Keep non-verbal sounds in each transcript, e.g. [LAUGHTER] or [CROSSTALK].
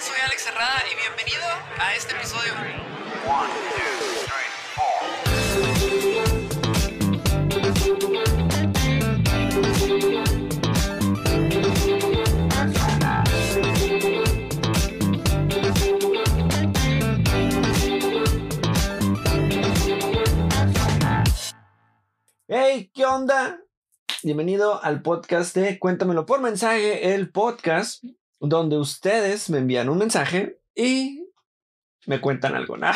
Soy Alex Herrada y bienvenido a este episodio. Hey, ¿qué onda? Bienvenido al podcast de Cuéntamelo por mensaje, el podcast donde ustedes me envían un mensaje y me cuentan algo. No,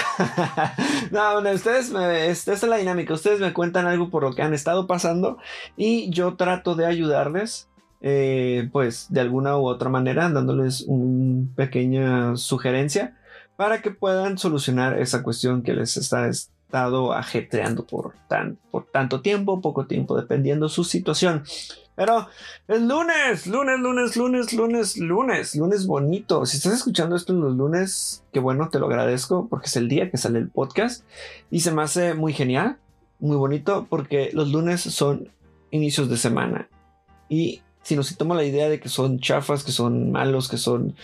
[LAUGHS] no, ustedes me, esta es la dinámica. Ustedes me cuentan algo por lo que han estado pasando y yo trato de ayudarles, eh, pues de alguna u otra manera, dándoles una pequeña sugerencia para que puedan solucionar esa cuestión que les está estado ajetreando por, tan, por tanto tiempo, poco tiempo, dependiendo su situación. Pero es lunes, lunes, lunes, lunes, lunes, lunes, lunes bonito. Si estás escuchando esto en los lunes, qué bueno, te lo agradezco porque es el día que sale el podcast y se me hace muy genial, muy bonito porque los lunes son inicios de semana. Y si nos tomamos la idea de que son chafas, que son malos, que son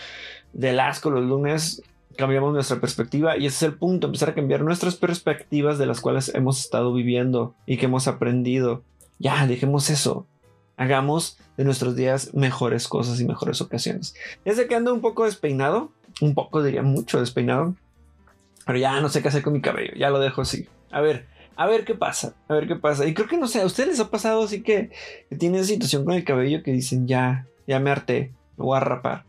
del asco los lunes, cambiamos nuestra perspectiva y ese es el punto, empezar a cambiar nuestras perspectivas de las cuales hemos estado viviendo y que hemos aprendido. Ya, dejemos eso. Hagamos de nuestros días mejores cosas y mejores ocasiones. Sé que ando un poco despeinado, un poco diría mucho despeinado, pero ya no sé qué hacer con mi cabello, ya lo dejo así. A ver, a ver qué pasa, a ver qué pasa. Y creo que no sé, a ustedes les ha pasado así que, que tienen situación con el cabello que dicen ya, ya me harté, me voy a rapar.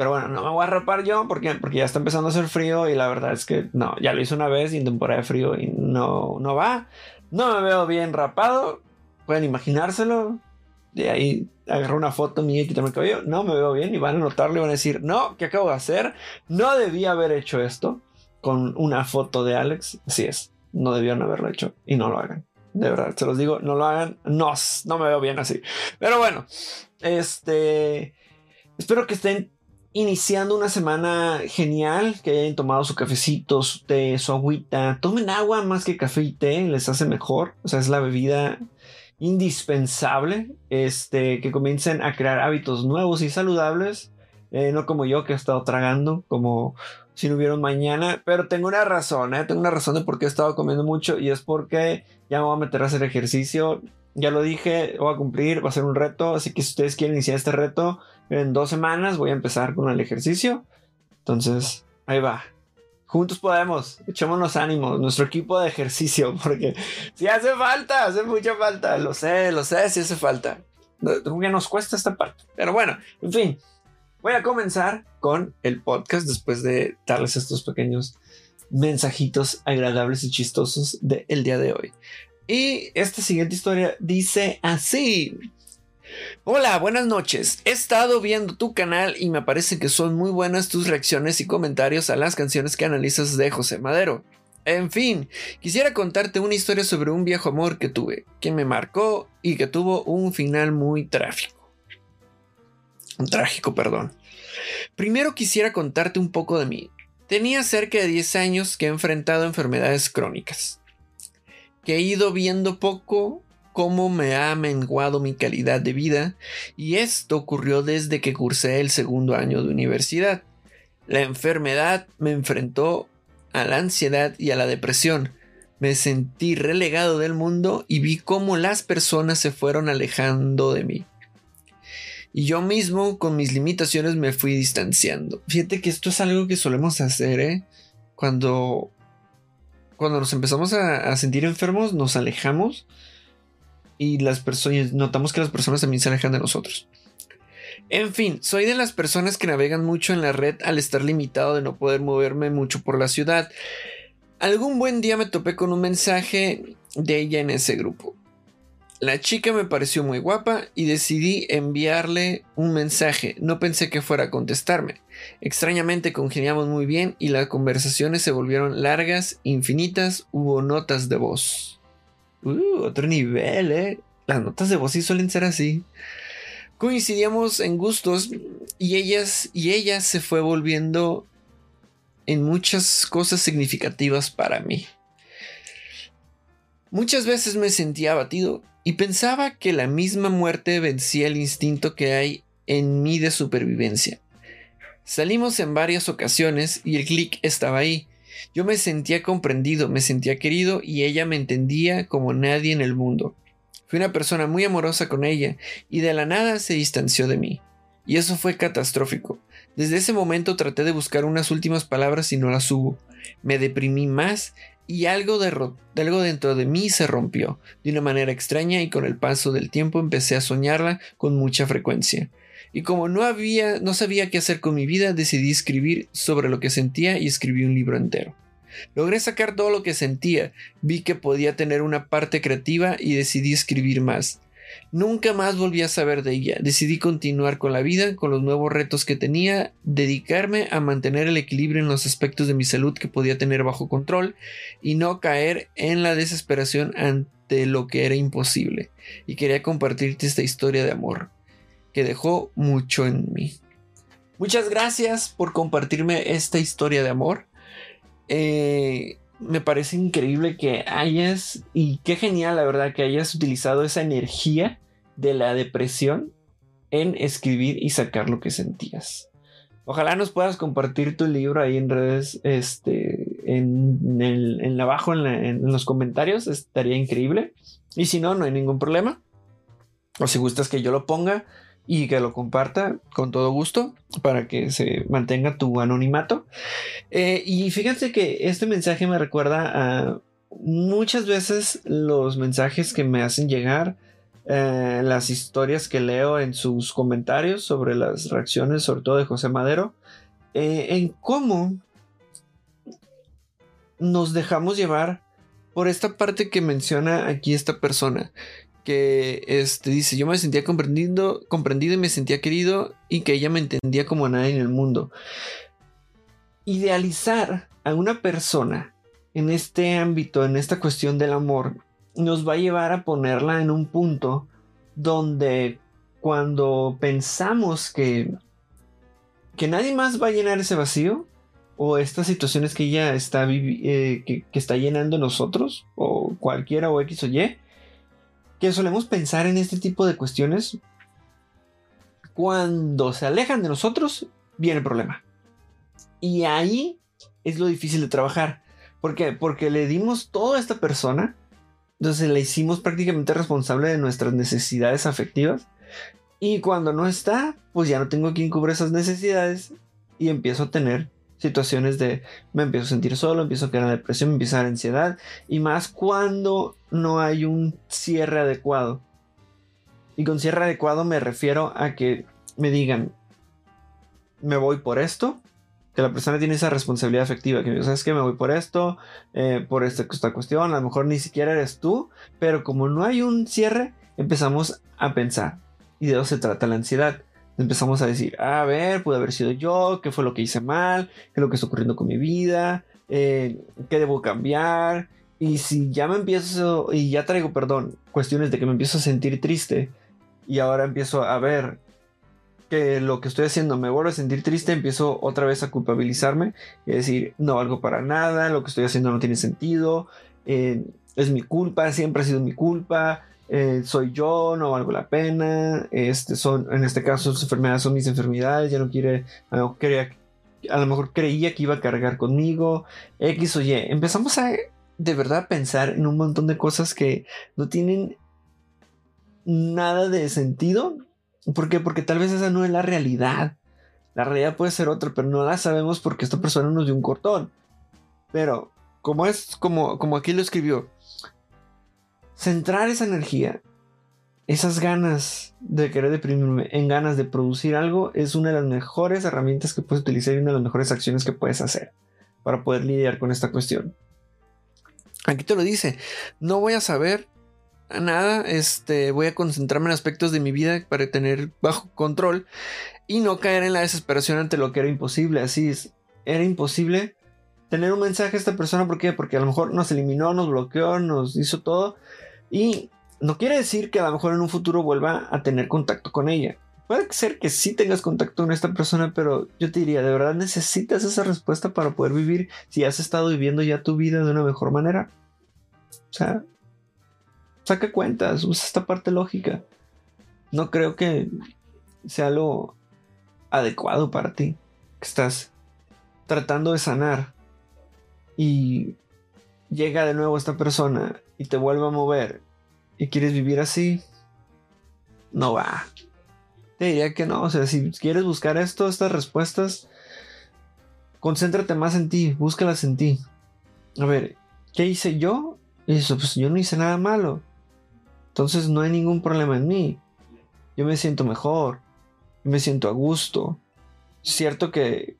Pero bueno, no me voy a rapar yo porque, porque ya está empezando a hacer frío y la verdad es que no, ya lo hice una vez y en temporada de frío y no, no va. No me veo bien rapado. Pueden imaginárselo. De ahí agarrar una foto mía y quitarme el cabello. No me veo bien y van a notarlo y van a decir, no, ¿qué acabo de hacer? No debía haber hecho esto con una foto de Alex. Así es, no debieron haberlo hecho y no lo hagan. De verdad, se los digo, no lo hagan. No, no me veo bien así. Pero bueno, este... Espero que estén iniciando una semana genial, que hayan tomado su cafecito, su té, su agüita. Tomen agua más que café y té, les hace mejor. O sea, es la bebida indispensable. Este, que comiencen a crear hábitos nuevos y saludables. Eh, no como yo que he estado tragando, como si no hubiera un mañana. Pero tengo una razón, ¿eh? tengo una razón de por qué he estado comiendo mucho y es porque ya me voy a meter a hacer ejercicio. Ya lo dije, voy a cumplir, va a ser un reto. Así que si ustedes quieren iniciar este reto, en dos semanas voy a empezar con el ejercicio. Entonces, ahí va. Juntos podemos, echémonos ánimos, nuestro equipo de ejercicio, [LAUGHS] porque si hace falta, hace mucha falta, lo sé, lo sé, si hace falta. Que nos cuesta esta parte. Pero bueno, en fin, voy a comenzar con el podcast después de darles estos pequeños mensajitos agradables y chistosos del día de hoy. Y esta siguiente historia dice así. Hola, buenas noches. He estado viendo tu canal y me parece que son muy buenas tus reacciones y comentarios a las canciones que analizas de José Madero. En fin, quisiera contarte una historia sobre un viejo amor que tuve, que me marcó y que tuvo un final muy trágico. Trágico, perdón. Primero quisiera contarte un poco de mí. Tenía cerca de 10 años que he enfrentado enfermedades crónicas, que he ido viendo poco cómo me ha menguado mi calidad de vida, y esto ocurrió desde que cursé el segundo año de universidad. La enfermedad me enfrentó a la ansiedad y a la depresión. Me sentí relegado del mundo y vi cómo las personas se fueron alejando de mí. Y yo mismo, con mis limitaciones, me fui distanciando. Fíjate que esto es algo que solemos hacer, ¿eh? Cuando, cuando nos empezamos a, a sentir enfermos, nos alejamos y las personas notamos que las personas también se alejan de nosotros. En fin, soy de las personas que navegan mucho en la red al estar limitado de no poder moverme mucho por la ciudad. Algún buen día me topé con un mensaje de ella en ese grupo. La chica me pareció muy guapa y decidí enviarle un mensaje. No pensé que fuera a contestarme. Extrañamente congeniamos muy bien y las conversaciones se volvieron largas, infinitas, hubo notas de voz. Uh, otro nivel, ¿eh? Las notas de voz sí suelen ser así. Coincidíamos en gustos y ellas y ella se fue volviendo en muchas cosas significativas para mí. Muchas veces me sentía abatido y pensaba que la misma muerte vencía el instinto que hay en mí de supervivencia. Salimos en varias ocasiones y el clic estaba ahí. Yo me sentía comprendido, me sentía querido y ella me entendía como nadie en el mundo. Fui una persona muy amorosa con ella y de la nada se distanció de mí. Y eso fue catastrófico. Desde ese momento traté de buscar unas últimas palabras y no las hubo. Me deprimí más y algo, de algo dentro de mí se rompió de una manera extraña y con el paso del tiempo empecé a soñarla con mucha frecuencia. Y como no había, no sabía qué hacer con mi vida, decidí escribir sobre lo que sentía y escribí un libro entero. Logré sacar todo lo que sentía, vi que podía tener una parte creativa y decidí escribir más. Nunca más volví a saber de ella. Decidí continuar con la vida, con los nuevos retos que tenía, dedicarme a mantener el equilibrio en los aspectos de mi salud que podía tener bajo control y no caer en la desesperación ante lo que era imposible. Y quería compartirte esta historia de amor que dejó mucho en mí. Muchas gracias por compartirme esta historia de amor. Eh, me parece increíble que hayas, y qué genial la verdad, que hayas utilizado esa energía de la depresión en escribir y sacar lo que sentías. Ojalá nos puedas compartir tu libro ahí en redes, este, en, el, en abajo, en, los comentarios, estaría increíble. Y si no, no hay ningún problema. O si gustas que yo lo ponga, y que lo comparta con todo gusto para que se mantenga tu anonimato. Eh, y fíjense que este mensaje me recuerda a muchas veces los mensajes que me hacen llegar, eh, las historias que leo en sus comentarios sobre las reacciones, sobre todo de José Madero, eh, en cómo nos dejamos llevar por esta parte que menciona aquí esta persona, que este, dice, yo me sentía comprendido, comprendido y me sentía querido y que ella me entendía como nadie en el mundo. Idealizar a una persona en este ámbito, en esta cuestión del amor, nos va a llevar a ponerla en un punto donde cuando pensamos que, que nadie más va a llenar ese vacío, o estas situaciones que ella está, eh, que, que está llenando nosotros, o cualquiera o X o Y, que solemos pensar en este tipo de cuestiones, cuando se alejan de nosotros, viene el problema. Y ahí es lo difícil de trabajar. ¿Por qué? Porque le dimos todo a esta persona, entonces la hicimos prácticamente responsable de nuestras necesidades afectivas. Y cuando no está, pues ya no tengo quien cubra esas necesidades y empiezo a tener situaciones de me empiezo a sentir solo, empiezo a en depresión, me empieza a ansiedad y más cuando no hay un cierre adecuado. Y con cierre adecuado me refiero a que me digan, me voy por esto, que la persona tiene esa responsabilidad afectiva, que sabes que me voy por esto, eh, por esta, esta cuestión, a lo mejor ni siquiera eres tú, pero como no hay un cierre, empezamos a pensar. Y de eso se trata la ansiedad empezamos a decir, a ver, pude haber sido yo, qué fue lo que hice mal, qué es lo que está ocurriendo con mi vida, eh, qué debo cambiar. Y si ya me empiezo, y ya traigo, perdón, cuestiones de que me empiezo a sentir triste, y ahora empiezo a ver que lo que estoy haciendo me vuelve a sentir triste, empiezo otra vez a culpabilizarme y decir, no valgo para nada, lo que estoy haciendo no tiene sentido, eh, es mi culpa, siempre ha sido mi culpa, eh, soy yo, no valgo la pena, este son, en este caso sus enfermedades son mis enfermedades, ya no quiere, a lo, mejor a lo mejor creía que iba a cargar conmigo, X o Y. Empezamos a de verdad pensar en un montón de cosas que no tienen nada de sentido. ¿Por qué? Porque tal vez esa no es la realidad. La realidad puede ser otra, pero no la sabemos porque esta persona nos dio un cortón. Pero, como es, como, como aquí lo escribió, centrar esa energía, esas ganas de querer deprimirme en ganas de producir algo es una de las mejores herramientas que puedes utilizar y una de las mejores acciones que puedes hacer para poder lidiar con esta cuestión. Aquí te lo dice, no voy a saber nada, este, voy a concentrarme en aspectos de mi vida para tener bajo control y no caer en la desesperación ante lo que era imposible. Así es, era imposible tener un mensaje a esta persona, ¿por qué? Porque a lo mejor nos eliminó, nos bloqueó, nos hizo todo y no quiere decir que a lo mejor en un futuro vuelva a tener contacto con ella. Puede ser que sí tengas contacto con esta persona, pero yo te diría, ¿de verdad necesitas esa respuesta para poder vivir si has estado viviendo ya tu vida de una mejor manera? O sea, saca cuentas, usa esta parte lógica. No creo que sea lo adecuado para ti. que estás tratando de sanar y llega de nuevo esta persona y te vuelve a mover y quieres vivir así, no va. Te diría que no, o sea, si quieres buscar esto, estas respuestas, concéntrate más en ti, búscalas en ti. A ver, ¿qué hice yo? Eso, pues yo no hice nada malo. Entonces no hay ningún problema en mí. Yo me siento mejor. Me siento a gusto. cierto que,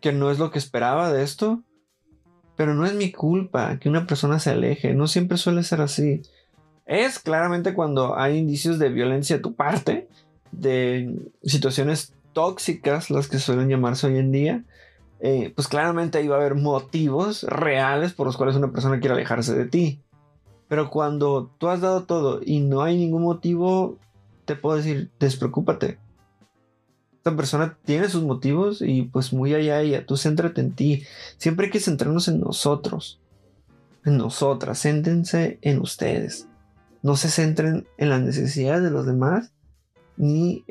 que no es lo que esperaba de esto, pero no es mi culpa que una persona se aleje. No siempre suele ser así. Es claramente cuando hay indicios de violencia de tu parte, de situaciones tóxicas, las que suelen llamarse hoy en día, eh, pues claramente ahí va a haber motivos reales por los cuales una persona quiere alejarse de ti. Pero cuando tú has dado todo y no hay ningún motivo, te puedo decir, despreocúpate. Esta persona tiene sus motivos y pues muy allá ella, tú céntrate en ti. Siempre hay que centrarnos en nosotros, en nosotras, céntrense en ustedes. No se centren en las necesidades de los demás ni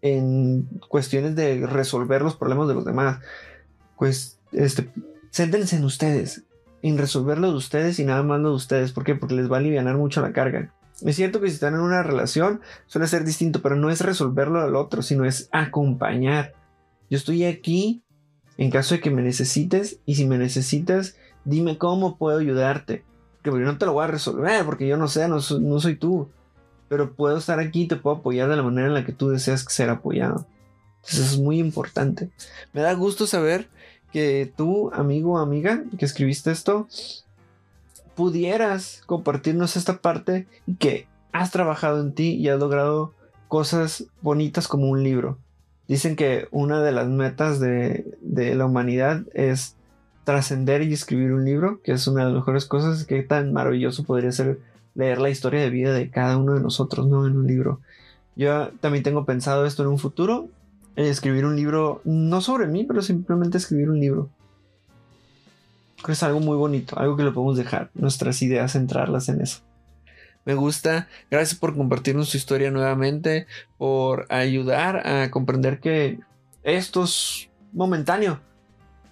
en cuestiones de resolver los problemas de los demás pues, este, en ustedes, en resolverlo de ustedes y nada más lo de ustedes. ¿Por qué? Porque les va a aliviar mucho la carga. Es cierto que si están en una relación suele ser distinto, pero no es resolverlo al otro, sino es acompañar. Yo estoy aquí en caso de que me necesites y si me necesitas, dime cómo puedo ayudarte. Que yo no te lo voy a resolver porque yo no sé, no, no soy tú. Pero puedo estar aquí y te puedo apoyar de la manera en la que tú deseas ser apoyado. Eso es muy importante. Me da gusto saber que tú, amigo o amiga, que escribiste esto, pudieras compartirnos esta parte que has trabajado en ti y has logrado cosas bonitas como un libro. Dicen que una de las metas de, de la humanidad es trascender y escribir un libro, que es una de las mejores cosas, que tan maravilloso podría ser leer la historia de vida de cada uno de nosotros, ¿no? En un libro. Yo también tengo pensado esto en un futuro escribir un libro, no sobre mí, pero simplemente escribir un libro. Creo que es algo muy bonito, algo que le podemos dejar, nuestras ideas, centrarlas en eso. Me gusta, gracias por compartirnos su historia nuevamente, por ayudar a comprender que esto es momentáneo.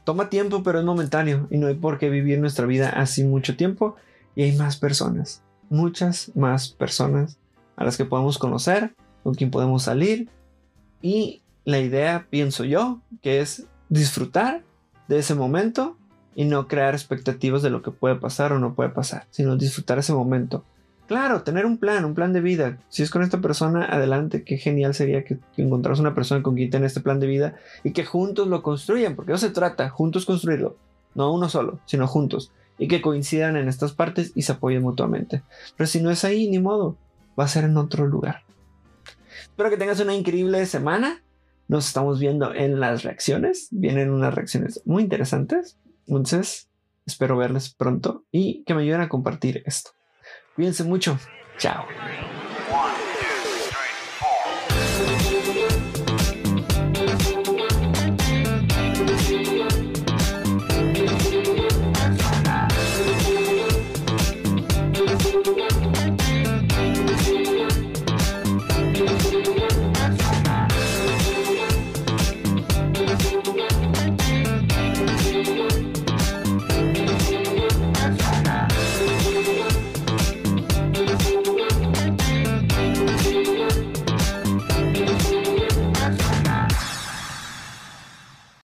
Toma tiempo, pero es momentáneo y no hay por qué vivir nuestra vida así mucho tiempo. Y hay más personas, muchas más personas a las que podemos conocer, con quien podemos salir y la idea, pienso yo, que es disfrutar de ese momento y no crear expectativas de lo que puede pasar o no puede pasar, sino disfrutar ese momento. Claro, tener un plan, un plan de vida. Si es con esta persona, adelante. Qué genial sería que, que una persona con quien tenga este plan de vida y que juntos lo construyan, porque no se trata, juntos construirlo. No uno solo, sino juntos. Y que coincidan en estas partes y se apoyen mutuamente. Pero si no es ahí, ni modo. Va a ser en otro lugar. Espero que tengas una increíble semana nos estamos viendo en las reacciones. Vienen unas reacciones muy interesantes. Entonces, espero verles pronto y que me ayuden a compartir esto. Cuídense mucho. Chao.